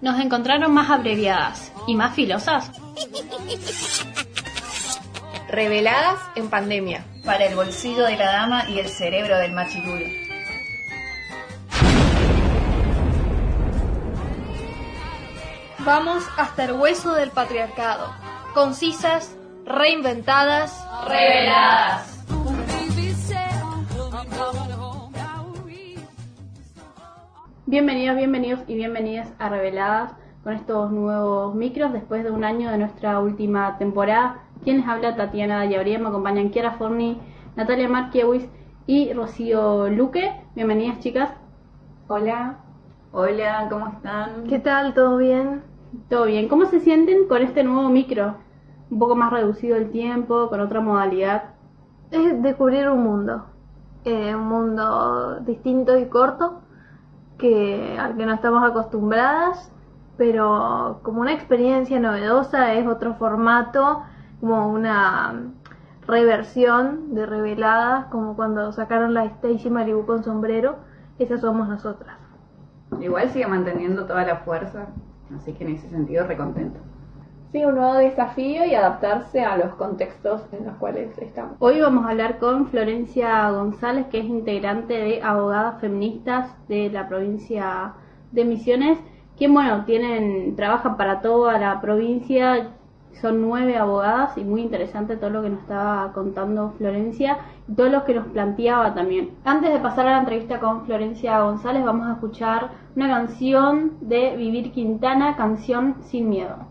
Nos encontraron más abreviadas y más filosas. Reveladas en pandemia. para el bolsillo de la dama y el cerebro del machirulo. Vamos hasta el hueso del patriarcado. Concisas, reinventadas, Reveladas. Bienvenidos, bienvenidos y bienvenidas a Reveladas con estos nuevos micros después de un año de nuestra última temporada. Quien les habla Tatiana Yabría, me acompañan Kiara Forni, Natalia Markiewicz y Rocío Luque. Bienvenidas chicas. Hola. Hola, ¿cómo están? ¿Qué tal? ¿Todo bien? ¿Todo bien? ¿Cómo se sienten con este nuevo micro? Un poco más reducido el tiempo, con otra modalidad. Es descubrir un mundo. Eh, un mundo distinto y corto que al que no estamos acostumbradas, pero como una experiencia novedosa, es otro formato, como una reversión de reveladas, como cuando sacaron la Stacy Malibu con sombrero, esas somos nosotras. Igual sigue manteniendo toda la fuerza, así que en ese sentido recontento. Sí, un nuevo desafío y adaptarse a los contextos en los cuales estamos. Hoy vamos a hablar con Florencia González, que es integrante de Abogadas Feministas de la provincia de Misiones, quien, bueno, tienen, trabaja para toda la provincia, son nueve abogadas y muy interesante todo lo que nos estaba contando Florencia y todo lo que nos planteaba también. Antes de pasar a la entrevista con Florencia González, vamos a escuchar una canción de Vivir Quintana, canción Sin Miedo.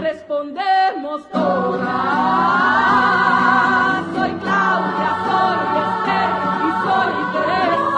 respondemos todas. Soy Claudia, soy Esther y soy Teresa.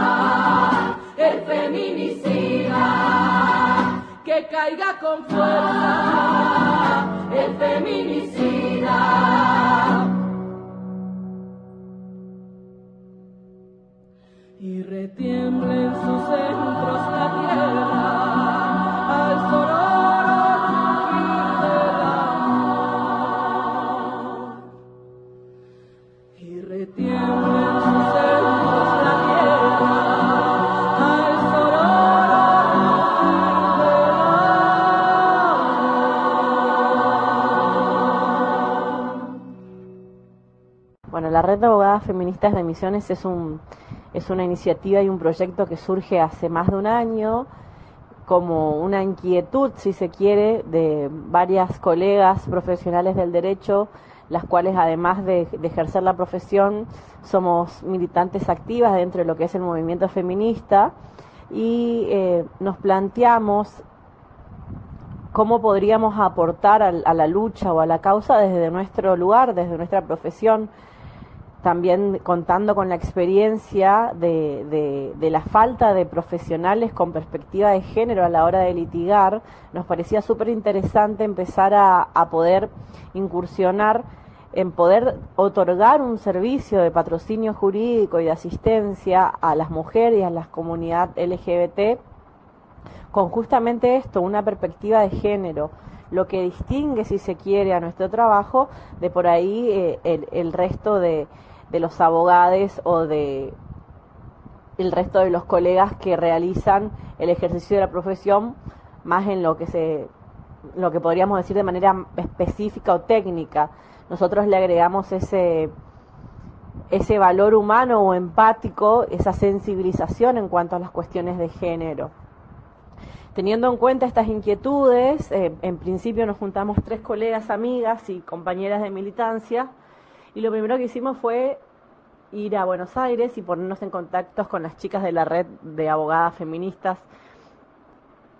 que caiga con fuerza el feminicida. Y retiembla en sus centros la tierra Bueno, la Red de Abogadas Feministas de Misiones es, un, es una iniciativa y un proyecto que surge hace más de un año como una inquietud, si se quiere, de varias colegas profesionales del derecho, las cuales además de, ejercer la profesión somos militantes activas dentro de lo que es el movimiento feminista y eh, nos planteamos cómo podríamos aportar a la lucha o a la causa desde nuestro lugar, desde nuestra profesión también contando con la experiencia de, de- la falta de profesionales con perspectiva de género a la hora de litigar, nos parecía súper interesante empezar a, a poder incursionar en poder otorgar un servicio de patrocinio jurídico y de asistencia a las mujeres y a la comunidad LGBT con justamente esto, una perspectiva de género, lo que distingue, si se quiere, a nuestro trabajo de por ahí eh, el, el resto de, de los abogados o de el resto de los colegas que realizan el ejercicio de la profesión más en lo que se lo que podríamos decir de manera específica o técnica. Nosotros le agregamos ese ese valor humano o empático, esa sensibilización en cuanto a las cuestiones de género. Teniendo en cuenta estas inquietudes, eh, en principio nos juntamos tres colegas, amigas y compañeras de militancia, y lo primero que hicimos fue ir a Buenos Aires y ponernos en contacto con las chicas de la red de abogadas feministas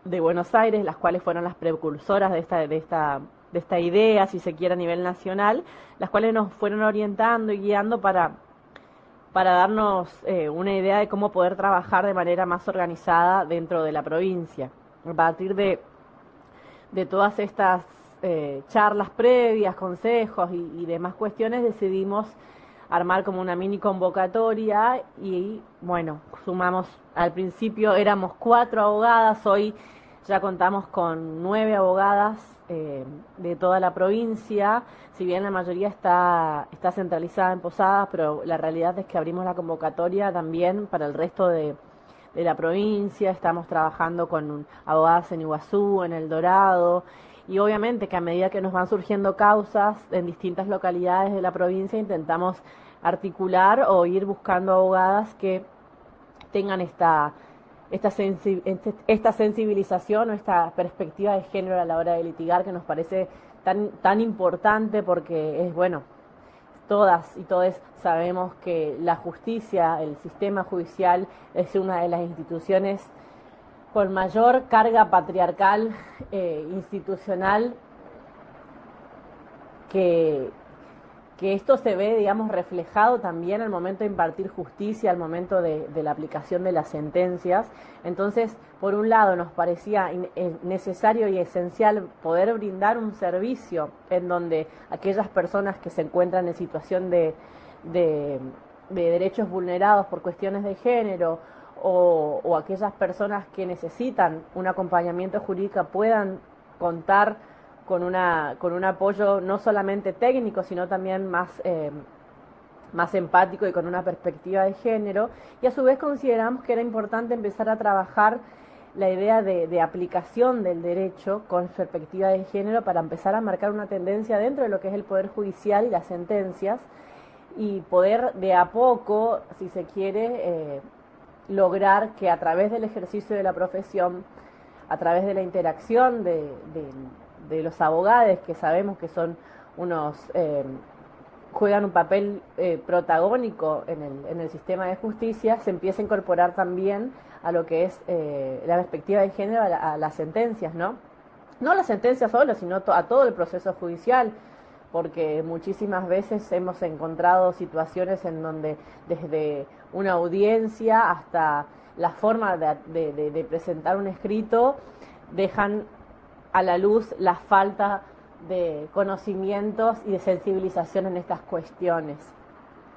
de Buenos Aires, las cuales fueron las precursoras de esta, de esta, de esta idea, si se quiere, a nivel nacional, las cuales nos fueron orientando y guiando para, para darnos eh, una idea de cómo poder trabajar de manera más organizada dentro de la provincia. A partir de, de todas estas eh, charlas previas, consejos y, demás cuestiones, decidimos armar como una mini convocatoria y bueno, sumamos, al principio éramos cuatro abogadas, hoy ya contamos con nueve abogadas eh, de toda la provincia, si bien la mayoría está, está centralizada en Posadas, pero la realidad es que abrimos la convocatoria también para el resto de, de la provincia, estamos trabajando con abogadas en Iguazú, en El Dorado, y obviamente que a medida que nos van surgiendo causas en distintas localidades de la provincia intentamos articular o ir buscando abogadas que tengan esta esta, sensi este, esta sensibilización o esta perspectiva de género a la hora de litigar que nos parece tan tan importante porque es bueno todas y todos sabemos que la justicia, el sistema judicial es una de las instituciones con mayor carga patriarcal eh, institucional que, que esto se ve, digamos, reflejado también al momento de impartir justicia, al momento de, la aplicación de las sentencias. Entonces, por un lado, nos parecía eh, necesario y esencial poder brindar un servicio en donde aquellas personas que se encuentran en situación de, de, de derechos vulnerados por cuestiones de género o aquellas personas que necesitan un acompañamiento jurídico puedan contar con una con un apoyo no solamente técnico sino también más eh, más empático y con una perspectiva de género. Y a su vez consideramos que era importante empezar a trabajar la idea de, aplicación del derecho con perspectiva de género para empezar a marcar una tendencia dentro de lo que es el poder judicial y las sentencias y poder de a poco si se quiere eh, lograr que a través del ejercicio de la profesión, a través de la interacción de, de los abogados, que sabemos que son unos... Eh, juegan un papel eh, protagónico en el, en el sistema de justicia, se empieza a incorporar también a lo que es eh, la perspectiva de género a, a, las sentencias, ¿no? No las sentencias solo, sino a todo el proceso judicial, porque muchísimas veces hemos encontrado situaciones en donde desde una audiencia hasta la forma de presentar un escrito dejan a la luz la falta de conocimientos y de sensibilización en estas cuestiones.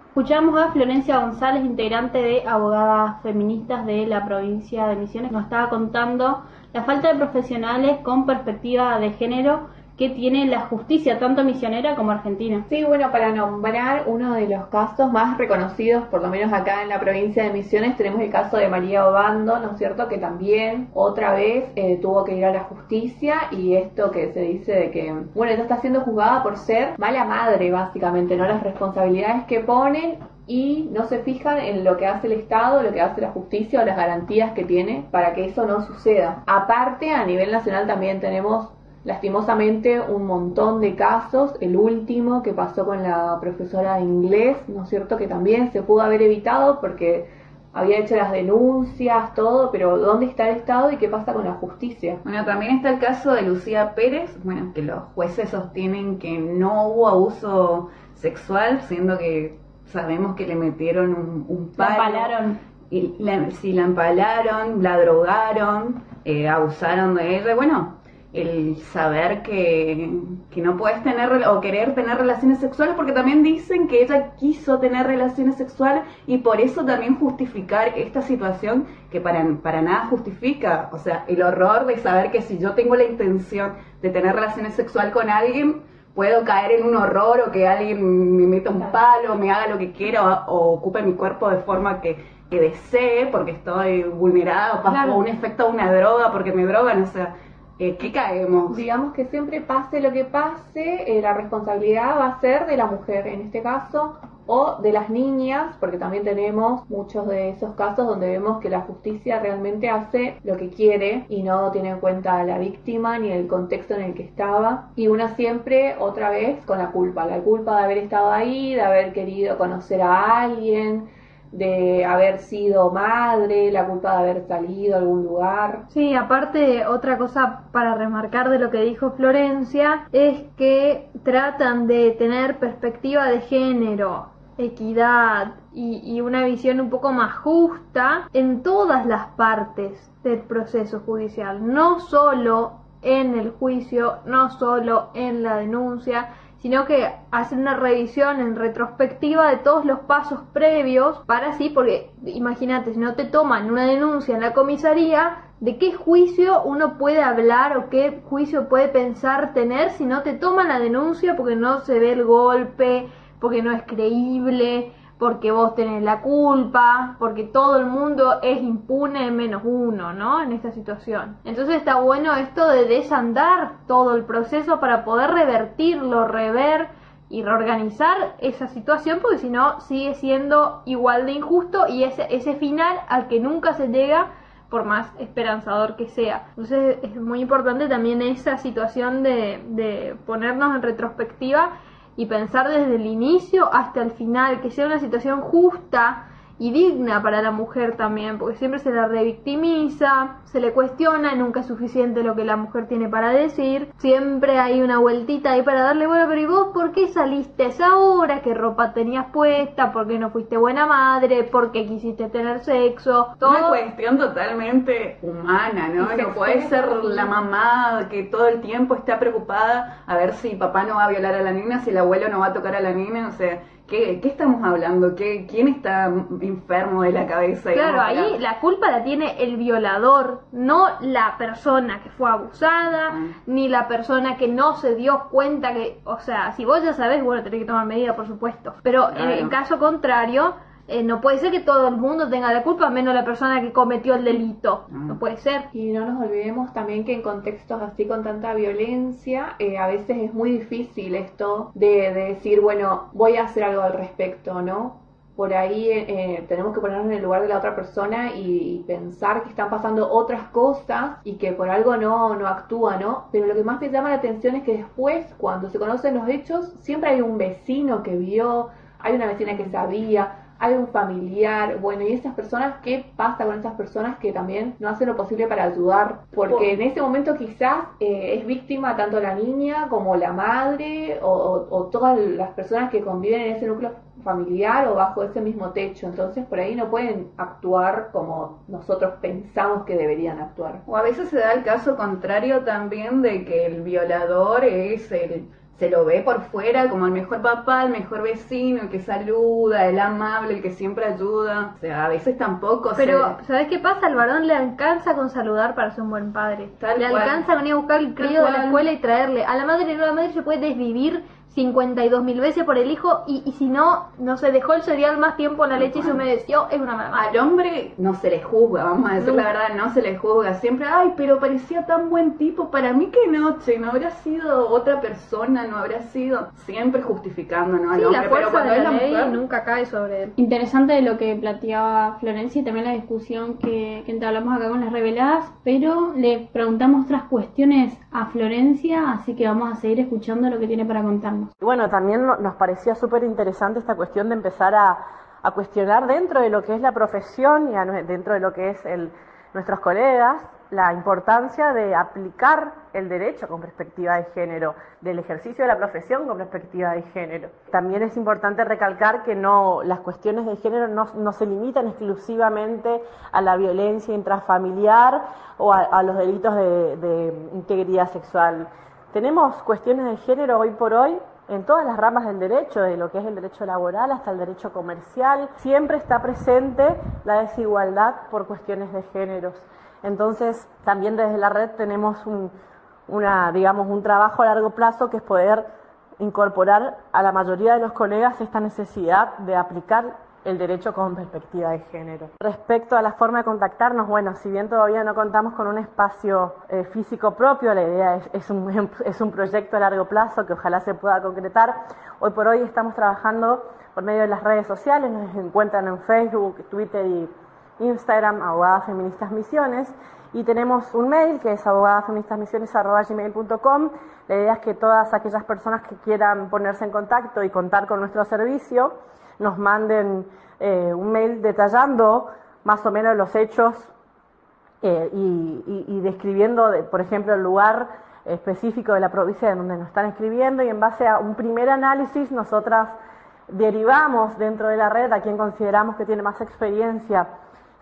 Escuchamos a Florencia González, integrante de Abogadas Feministas de la provincia de Misiones, nos estaba contando la falta de profesionales con perspectiva de género que tiene la justicia, tanto misionera como argentina. Sí, bueno, para nombrar uno de los casos más reconocidos, por lo menos acá en la provincia de Misiones, tenemos el caso de María Obando, ¿no es cierto?, que también otra vez eh, tuvo que ir a la justicia y esto que se dice de que, bueno, ella está siendo juzgada por ser mala madre, básicamente, ¿no? Las responsabilidades que ponen y no se fijan en lo que hace el Estado, lo que hace la justicia o las garantías que tiene para que eso no suceda. Aparte, a nivel nacional también tenemos lastimosamente un montón de casos, el último que pasó con la profesora de inglés, ¿no es cierto? Que también se pudo haber evitado porque había hecho las denuncias, todo, pero ¿dónde está el Estado y qué pasa con la justicia? Bueno, también está el caso de Lucía Pérez, bueno, que los jueces sostienen que no hubo abuso sexual, siendo que sabemos que le metieron un, un palo. La empalaron. Y la, sí, la empalaron, la drogaron, eh, abusaron de ella, bueno, el saber que, que, no puedes tener o querer tener relaciones sexuales, porque también dicen que ella quiso tener relaciones sexuales y por eso también justificar esta situación que para, para nada justifica. O sea, el horror de saber que si yo tengo la intención de tener relaciones sexuales con alguien, puedo caer en un horror o que alguien me meta un palo, me haga lo que quiera o, o ocupe mi cuerpo de forma que, que desee porque estoy vulnerada o bajo Claro. un efecto de una droga porque me drogan, o sea, eh, ¿qué caemos? Digamos que siempre pase lo que pase, eh, la responsabilidad va a ser de la mujer en este caso o de las niñas, porque también tenemos muchos de esos casos donde vemos que la justicia realmente hace lo que quiere y no tiene en cuenta a la víctima ni el contexto en el que estaba. Y una siempre, otra vez, con la culpa, la culpa de haber estado ahí, de haber querido conocer a alguien, de haber sido madre, la culpa de haber salido a algún lugar. Sí, aparte otra cosa para remarcar de lo que dijo Florencia es que tratan de tener perspectiva de género, equidad y, y una visión un poco más justa en todas las partes del proceso judicial, no solo en el juicio, no solo en la denuncia, sino que hacen una revisión en retrospectiva de todos los pasos previos para así, porque imagínate, si no te toman una denuncia en la comisaría, ¿de qué juicio uno puede hablar o qué juicio puede pensar tener si no te toman la denuncia porque no se ve el golpe, porque no es creíble? Porque vos tenés la culpa, porque todo el mundo es impune menos uno, ¿no? En esta situación. Entonces está bueno esto de desandar todo el proceso para poder revertirlo, rever y reorganizar esa situación, porque si no sigue siendo igual de injusto y ese, ese final al que nunca se llega por más esperanzador que sea. Entonces es muy importante también esa situación de, de ponernos en retrospectiva y pensar desde el inicio hasta el final, que sea una situación justa y digna para la mujer también, porque siempre se la revictimiza, se le cuestiona, nunca es suficiente lo que la mujer tiene para decir, siempre hay una vueltita ahí para darle, bueno, pero ¿y vos por qué saliste a esa hora? ¿Qué ropa tenías puesta? ¿Por qué no fuiste buena madre? ¿Por qué quisiste tener sexo? Todo Una cuestión totalmente humana, ¿no? Y No puede ser la mamá que todo el tiempo está preocupada a ver si papá no va a violar a la nena, si el abuelo no va a tocar a la nena, o sea, ¿qué, qué estamos hablando? ¿Qué, ¿Quién está enfermo de la cabeza? Claro, ahí la culpa la tiene el violador, no la persona que fue abusada, Ah. ni la persona que no se dio cuenta que, o sea, si vos ya sabés, bueno, tenés que tomar medidas, por supuesto. Pero Claro. en caso contrario, eh, no puede ser que todo el mundo tenga la culpa, menos la persona que cometió el delito. Ah. No puede ser. Y no nos olvidemos también que en contextos así con tanta violencia, eh, a veces es muy difícil esto de, de decir, bueno, voy a hacer algo al respecto, ¿no? por ahí eh, tenemos que ponernos en el lugar de la otra persona y, y, pensar que están pasando otras cosas y que por algo no, no actúa, ¿no? Pero lo que más me llama la atención es que después, cuando se conocen los hechos, siempre hay un vecino que vio, hay una vecina que sabía, un familiar, bueno, y esas personas, ¿qué pasa con esas personas que también no hacen lo posible para ayudar? Porque en ese momento quizás eh, es víctima tanto la niña como la madre o, todas las personas que conviven en ese núcleo familiar o bajo ese mismo techo, entonces por ahí no pueden actuar como nosotros pensamos que deberían actuar. O a veces se da el caso contrario también de que el violador es el se lo ve por fuera como el mejor papá, el mejor vecino, el que saluda, el amable, el que siempre ayuda. O sea, a veces tampoco Pero, ¿sabes qué pasa? Al varón le alcanza con saludar para ser un buen padre. le alcanza con ir a buscar el crío de la escuela y traerle. A la madre no, la madre se puede desvivir 52 mil veces por el hijo y, y, si no, no se dejó el cereal más tiempo en la leche y se humedeció, es una mala Al hombre no se le juzga, vamos a decir la verdad, no se le juzga. Siempre, ay, pero parecía tan buen tipo, para mí que noche, no habrá sido otra persona, no habrá sido siempre justificando ¿no? al sí, hombre, la fuerza pero cuando de es la la ley mujer, nunca cae sobre él. Interesante lo que planteaba Florencia y también la discusión que, que entablamos acá con las reveladas, pero le preguntamos otras cuestiones a Florencia, así que vamos a seguir escuchando lo que tiene para contarnos. Y bueno, también nos parecía súper interesante esta cuestión de empezar a, cuestionar dentro de lo que es la profesión y a, dentro de lo que es el, nuestros colegas la importancia de aplicar el derecho con perspectiva de género, del ejercicio de la profesión con perspectiva de género. También es importante recalcar que no, las cuestiones de género no, no se limitan exclusivamente a la violencia intrafamiliar o a, a los delitos de, de integridad sexual. Tenemos cuestiones de género hoy por hoy en todas las ramas del derecho, de lo que es el derecho laboral hasta el derecho comercial, siempre está presente la desigualdad por cuestiones de géneros. Entonces, también desde la red tenemos un, digamos, un trabajo a largo plazo que es poder incorporar a la mayoría de los colegas esta necesidad de aplicar el derecho con perspectiva de género. Respecto a la forma de contactarnos, bueno, si bien todavía no contamos con un espacio eh, físico propio, la idea es, es, un, es un proyecto a largo plazo que ojalá se pueda concretar. Hoy por hoy estamos trabajando por medio de las redes sociales, nos encuentran en Facebook, Twitter y Instagram, Abogadas Feministas Misiones, y tenemos un mail que es abogadasfeministasmisiones.gmail.com. La idea es que todas aquellas personas que quieran ponerse en contacto y contar con nuestro servicio, nos manden eh, un mail detallando más o menos los hechos eh, y, describiendo, de, por ejemplo, el lugar específico de la provincia en donde nos están escribiendo y en base a un primer análisis nosotras derivamos dentro de la red a quien consideramos que tiene más experiencia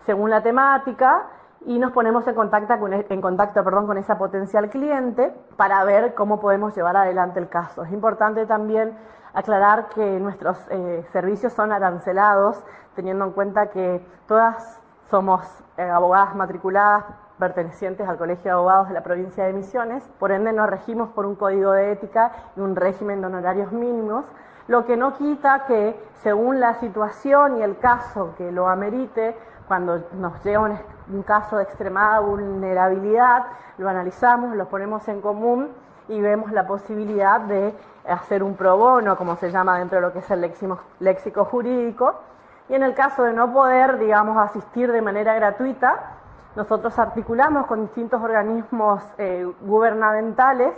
según la temática y nos ponemos en contacto, con, en contacto perdón, con esa potencial cliente para ver cómo podemos llevar adelante el caso. Es importante también aclarar que nuestros eh, servicios son arancelados, teniendo en cuenta que todas somos eh, abogadas matriculadas pertenecientes al Colegio de Abogados de la provincia de Misiones, por ende nos regimos por un código de ética y un régimen de honorarios mínimos, lo que no quita que según la situación y el caso que lo amerite, cuando nos llega un, un caso de extremada vulnerabilidad, lo analizamos, lo ponemos en común y vemos la posibilidad de hacer un pro bono, como se llama dentro de lo que es el léxico, léxico jurídico. Y en el caso de no poder, digamos, asistir de manera gratuita, nosotros articulamos con distintos organismos eh, gubernamentales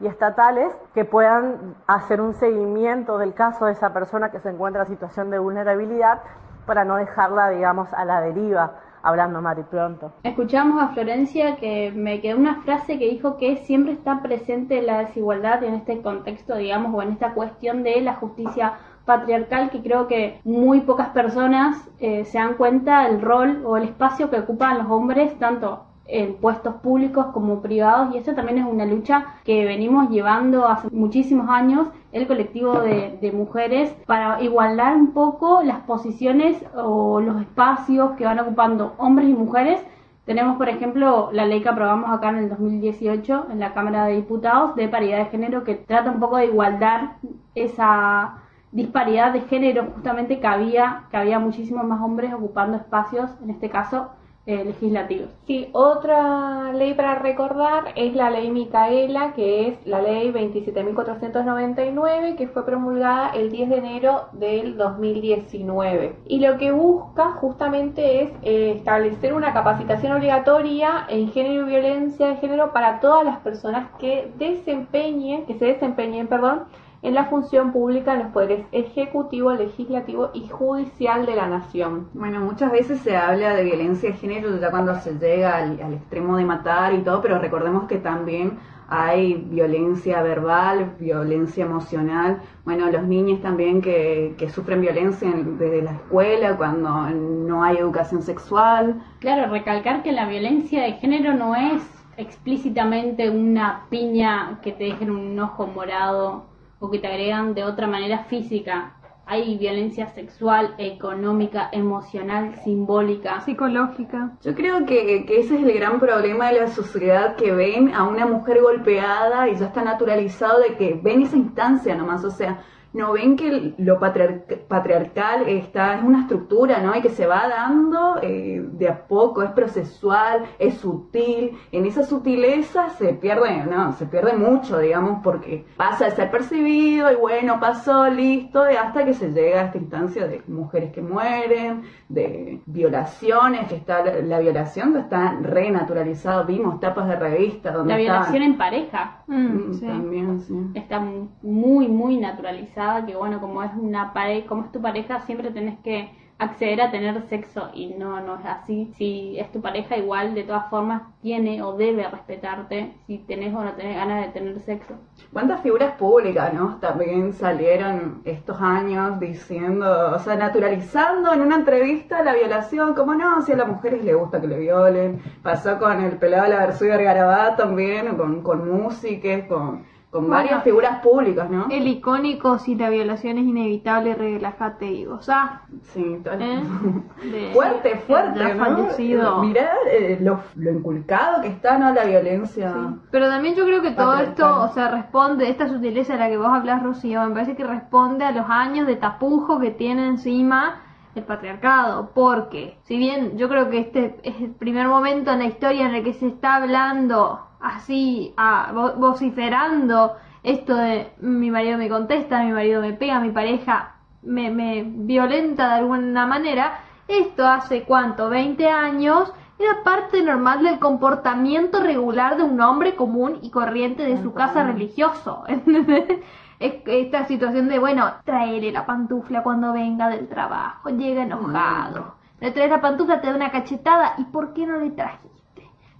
y estatales que puedan hacer un seguimiento del caso de esa persona que se encuentra en situación de vulnerabilidad para no dejarla, digamos, a la deriva hablando mal y pronto. Escuchamos a Florencia que me quedó una frase que dijo que siempre está presente la desigualdad en este contexto, digamos, o en esta cuestión de la justicia patriarcal que creo que muy pocas personas eh, se dan cuenta del rol o el espacio que ocupan los hombres, tanto en puestos públicos como privados y eso también es una lucha que venimos llevando hace muchísimos años el colectivo de, de, mujeres para igualar un poco las posiciones o los espacios que van ocupando hombres y mujeres. Tenemos, por ejemplo, la ley que aprobamos acá en el 2018 en la Cámara de Diputados de paridad de género que trata un poco de igualdar esa disparidad de género justamente que había, que había muchísimos más hombres ocupando espacios, en este caso eh, legislativos. Sí, otra ley para recordar es la ley Micaela, que es la ley 27.499, que fue promulgada el 10 de enero del 2019. Y lo que busca justamente es eh, establecer una capacitación obligatoria en género y violencia de género para todas las personas que desempeñen, que se desempeñen, perdón, en la función pública en los poderes ejecutivo, legislativo y judicial de la nación. Bueno, muchas veces se habla de violencia de género ya cuando se llega al, al extremo de matar y todo, pero recordemos que también hay violencia verbal, violencia emocional. Bueno, los niños también que, que sufren violencia en- desde la escuela, cuando no hay educación sexual. Claro, recalcar que la violencia de género no es explícitamente una piña que te dejen un ojo morado o que te agregan de otra manera física. Hay violencia sexual, económica, emocional, simbólica. Psicológica. Yo creo que, que ese es el gran problema de la sociedad, que ven a una mujer golpeada y ya está naturalizado de que ven esa instancia nomás, o sea, no ven que lo patriar- patriarcal está es una estructura, ¿no? Y que se va dando eh, de a poco, es procesual, es sutil. En esa sutileza se pierde, no, se pierde mucho, digamos, porque pasa de ser percibido y bueno, pasó, listo, y hasta que se llega a esta instancia de mujeres que mueren, de violaciones, que está la, la violación está renaturalizado, vimos tapas de revista donde La violación en pareja Mm, Mm, sí. También, sí. está muy, muy naturalizada, que bueno, como es una pareja, como es tu pareja, siempre tenés que acceder a tener sexo y no, no es así. Si es tu pareja, igual de todas formas tiene o debe respetarte si tenés o no tenés ganas de tener sexo. ¿Cuántas figuras públicas, no? También salieron estos años diciendo, o sea, naturalizando en una entrevista la violación, como no, si a las mujeres les gusta que le violen. Pasó con el pelado de la Versuga Garabá también, con, con músicas, con, con Bueno, varias figuras públicas, ¿no? El icónico, si la violación es inevitable, relájate y gozá. Sí, tal- ¿eh? De- Fuerte, fuerte, ¿no? fallecido. Mirá eh, lo, lo inculcado que está, ¿no? La violencia. Pero también yo creo que todo Patriarcal. esto, o sea, responde, esta sutileza de la que vos hablas, Rocío, me parece que responde a los años de tapujo que tiene encima el patriarcado. Porque, si bien yo creo que este es el primer momento en la historia en el que se está hablando así, a, vo- vociferando esto de mi marido me contesta, mi marido me pega, mi pareja me, me violenta de alguna manera, esto hace cuánto, 20 años, era parte normal del comportamiento regular de un hombre común y corriente de su casa religioso. Esta situación de, bueno, traerle la pantufla cuando venga del trabajo, llega enojado. Le traes la pantufla, te da una cachetada, ¿y por qué no le trajiste?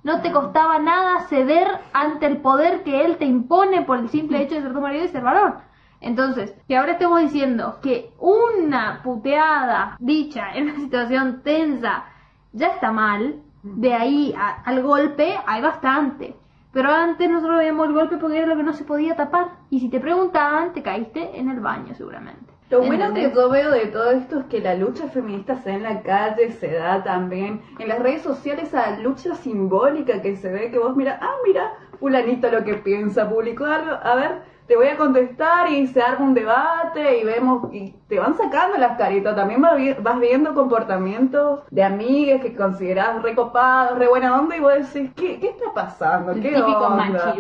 No te costaba nada ceder ante el poder que él te impone por el simple hecho de ser tu marido y ser varón. Entonces, que ahora estemos diciendo que una puteada dicha en una situación tensa ya está mal, de ahí al golpe hay bastante. Pero antes nosotros veíamos el golpe porque era lo que no se podía tapar. Y si te preguntaban, te caíste en el baño seguramente. Lo bueno que yo veo de todo esto es que la lucha feminista se da en la calle, se da también en las redes sociales, esa lucha simbólica que se ve, que vos mira, ah, mira, fulanito lo que piensa, publicó algo, a ver, te voy a contestar y se arma un debate y vemos, y te van sacando las caritas, también vas, vi- vas viendo comportamientos de amigas que considerás recopados, re buena onda y vos decís, ¿qué, qué está pasando? El ¿Qué típico onda?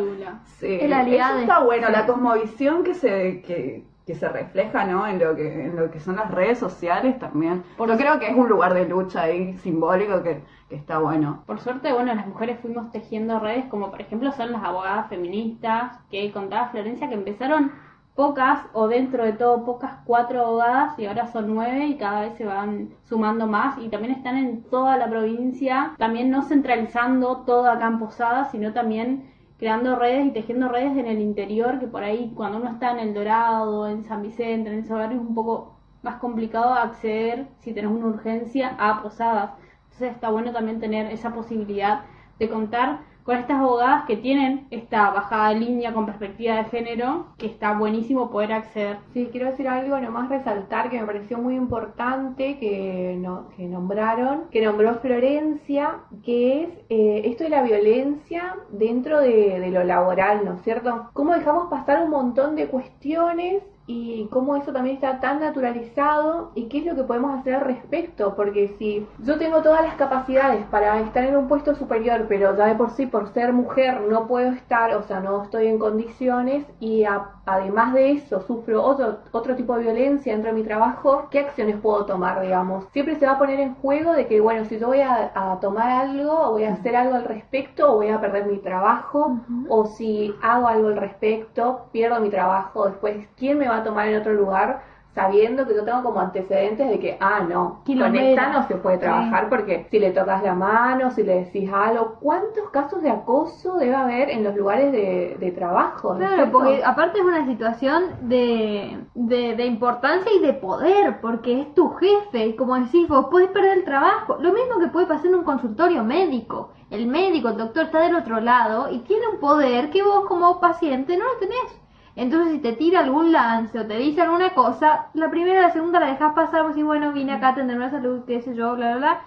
Sí, El aliado. eso está bueno, la cosmovisión que se que, que se refleja ¿no? en lo que en lo que son las redes sociales también. Yo creo que es un lugar de lucha ahí simbólico que, que está bueno. Por suerte, bueno, las mujeres fuimos tejiendo redes, como por ejemplo son las abogadas feministas que contaba Florencia, que empezaron pocas o dentro de todo pocas cuatro abogadas y ahora son nueve y cada vez se van sumando más y también están en toda la provincia, también no centralizando todo acá en Posadas, sino también creando redes y tejiendo redes en el interior, que por ahí cuando uno está en El Dorado, en San Vicente, en esos barrios es un poco más complicado acceder, si tenés una urgencia, a Posadas. Entonces está bueno también tener esa posibilidad de contar con estas abogadas que tienen esta bajada de línea con perspectiva de género, que está buenísimo poder acceder. Sí, quiero decir algo, nomás resaltar que me pareció muy importante que, no, nombraron, que nombró Florencia, que es eh, esto de la violencia dentro de, de lo laboral, ¿no es cierto? ¿Cómo dejamos pasar un montón de cuestiones y cómo eso también está tan naturalizado y qué es lo que podemos hacer al respecto, porque si yo tengo todas las capacidades para estar en un puesto superior, pero ya de por sí, por ser mujer, no puedo estar, o sea, no estoy en condiciones y además de eso sufro otro, otro tipo de violencia dentro de mi trabajo, ¿qué acciones puedo tomar, digamos? Siempre se va a poner en juego de que, bueno, si yo voy a, a tomar algo o voy a hacer algo al respecto o voy a perder mi trabajo, o si hago algo al respecto, pierdo mi trabajo, después, ¿quién me va a tomar en otro lugar sabiendo que yo tengo como antecedentes de que, ah, no, con esta no se puede trabajar porque si le tocas la mano, si le decís algo, ¿cuántos casos de acoso debe haber en los lugares de, trabajo? Claro, porque aparte es una situación de, de, de, importancia y de poder, porque es tu jefe, y como decís vos, puedes perder el trabajo. Lo mismo que puede pasar en un consultorio médico. El médico, el doctor está del otro lado y tiene un poder que vos como paciente no lo tenés. Entonces, si te tira algún lance o te dice alguna cosa, la primera la segunda la dejas pasar, pues si bueno, vine acá a atender una salud, qué sé yo, bla, bla, bla.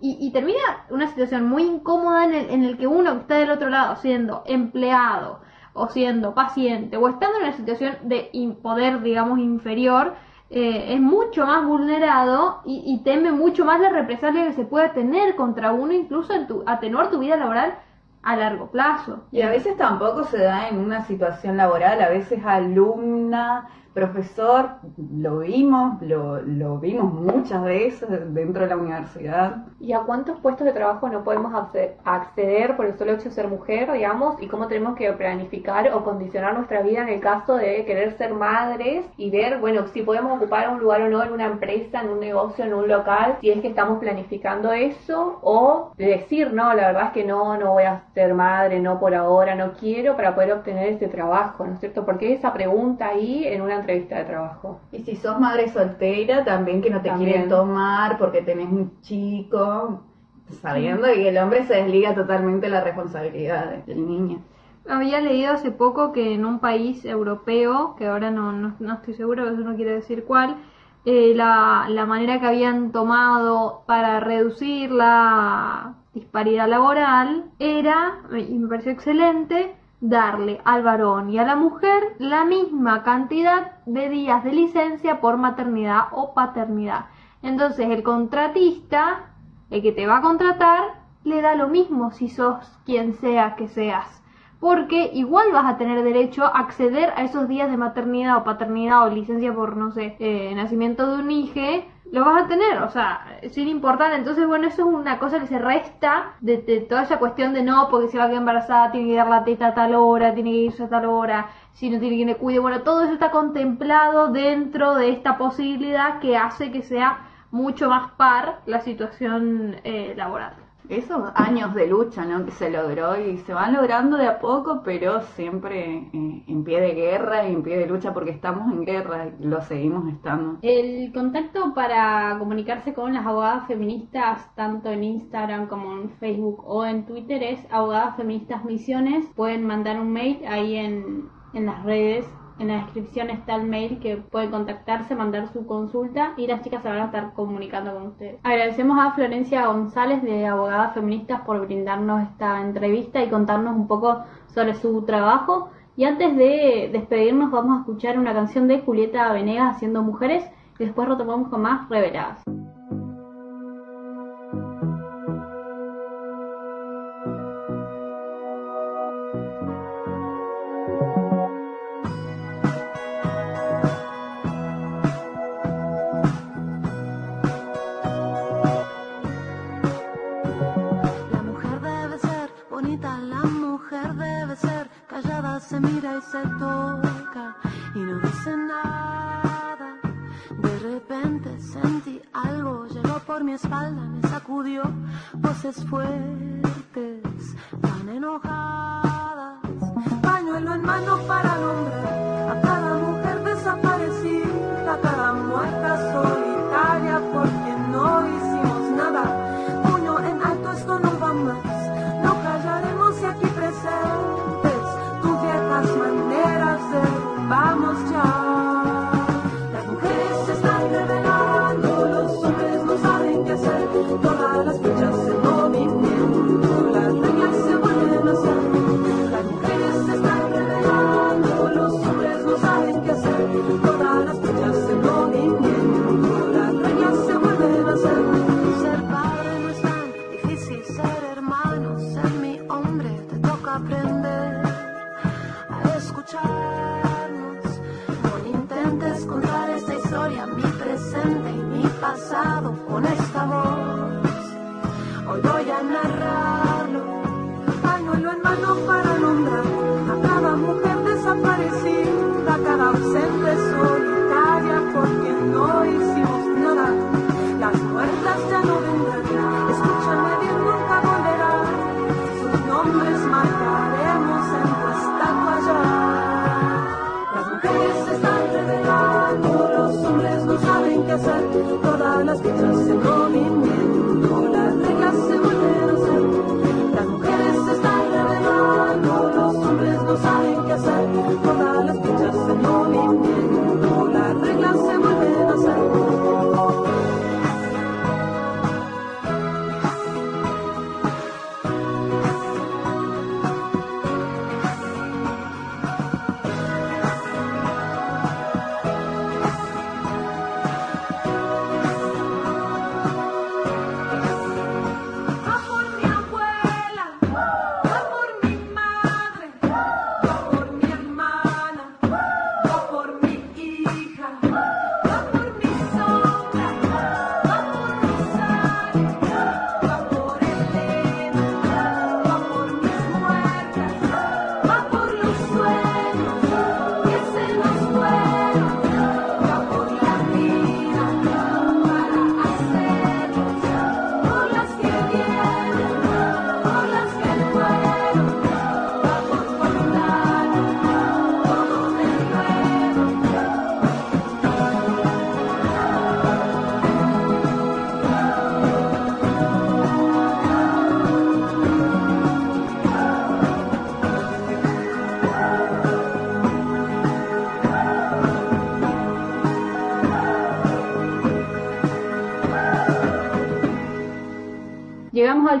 Y, y termina una situación muy incómoda en el, en el que uno está del otro lado, siendo empleado, o siendo paciente, o estando en una situación de poder, digamos, inferior, eh, es mucho más vulnerado y, teme mucho más la represalia que se pueda tener contra uno, incluso en tu, atenuar tu vida laboral a largo plazo. Y a veces tampoco se da en una situación laboral, a veces alumna profesor, lo vimos, lo, lo, vimos muchas veces dentro de la universidad. ¿Y a cuántos puestos de trabajo no podemos acceder por el solo hecho de ser mujer, digamos? ¿Y cómo tenemos que planificar o condicionar nuestra vida en el caso de querer ser madres y ver, bueno, si podemos ocupar un lugar o no en una empresa, en un negocio, en un local, si es que estamos planificando eso o decir, no, la verdad es que no, no voy a ser madre, no por ahora, no quiero para poder obtener ese trabajo, ¿no es cierto? Porque esa pregunta ahí en una entrevista de trabajo. Y si sos madre soltera, también que no te quieren tomar porque tenés un chico, sabiendo que el hombre se desliga totalmente la responsabilidad del niño. Había leído hace poco que en un país europeo, que ahora no, no, estoy seguro, eso no quiere decir cuál, eh, la, la manera que habían tomado para reducir la disparidad laboral era, y me pareció excelente, darle al varón y a la mujer la misma cantidad de días de licencia por maternidad o paternidad. Entonces el contratista, el que te va a contratar, le da lo mismo si sos quien sea que seas. Porque igual vas a tener derecho a acceder a esos días de maternidad o paternidad o licencia por, no sé, eh, nacimiento de un hijo lo vas a tener, o sea, sin importar. Entonces, bueno, eso es una cosa que se resta de, toda esa cuestión de no, porque si va a quedar embarazada tiene que dar la teta a tal hora, tiene que irse a tal hora, si no tiene quien le cuide. Bueno, todo eso está contemplado dentro de esta posibilidad que hace que sea mucho más par la situación eh, laboral esos años de lucha ¿no? que se logró y se van logrando de a poco, pero siempre eh, en pie de guerra y en pie de lucha porque estamos en guerra y lo seguimos estando. El contacto para comunicarse con las abogadas feministas, tanto en Instagram como en Facebook o en Twitter, es abogadas feministas misiones. Pueden mandar un mail ahí en, en las redes en la descripción está el mail que pueden contactarse, mandar su consulta y las chicas se van a estar comunicando con ustedes. Agradecemos a Florencia González de Abogadas Feministas por brindarnos esta entrevista y contarnos un poco sobre su trabajo. Y antes de despedirnos vamos a escuchar una canción de Julieta Venegas haciendo mujeres y después retomamos con más reveladas.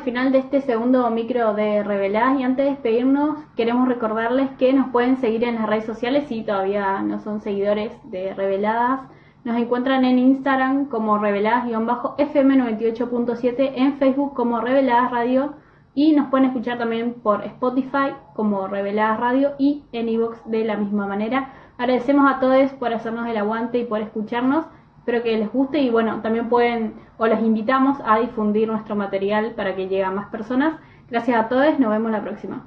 Final de este segundo micro de Reveladas y antes de despedirnos queremos recordarles que nos pueden seguir en las redes sociales si todavía no son seguidores de Reveladas. Nos encuentran en Instagram como Reveladas-FM98.7, en Facebook como Reveladas Radio y nos pueden escuchar también por Spotify como Reveladas Radio y en iVoox de la misma manera. Agradecemos a todos por hacernos el aguante y por escucharnos. Espero que les guste y bueno, también pueden o les invitamos a difundir nuestro material para que llegue a más personas. Gracias a todos, nos vemos la próxima.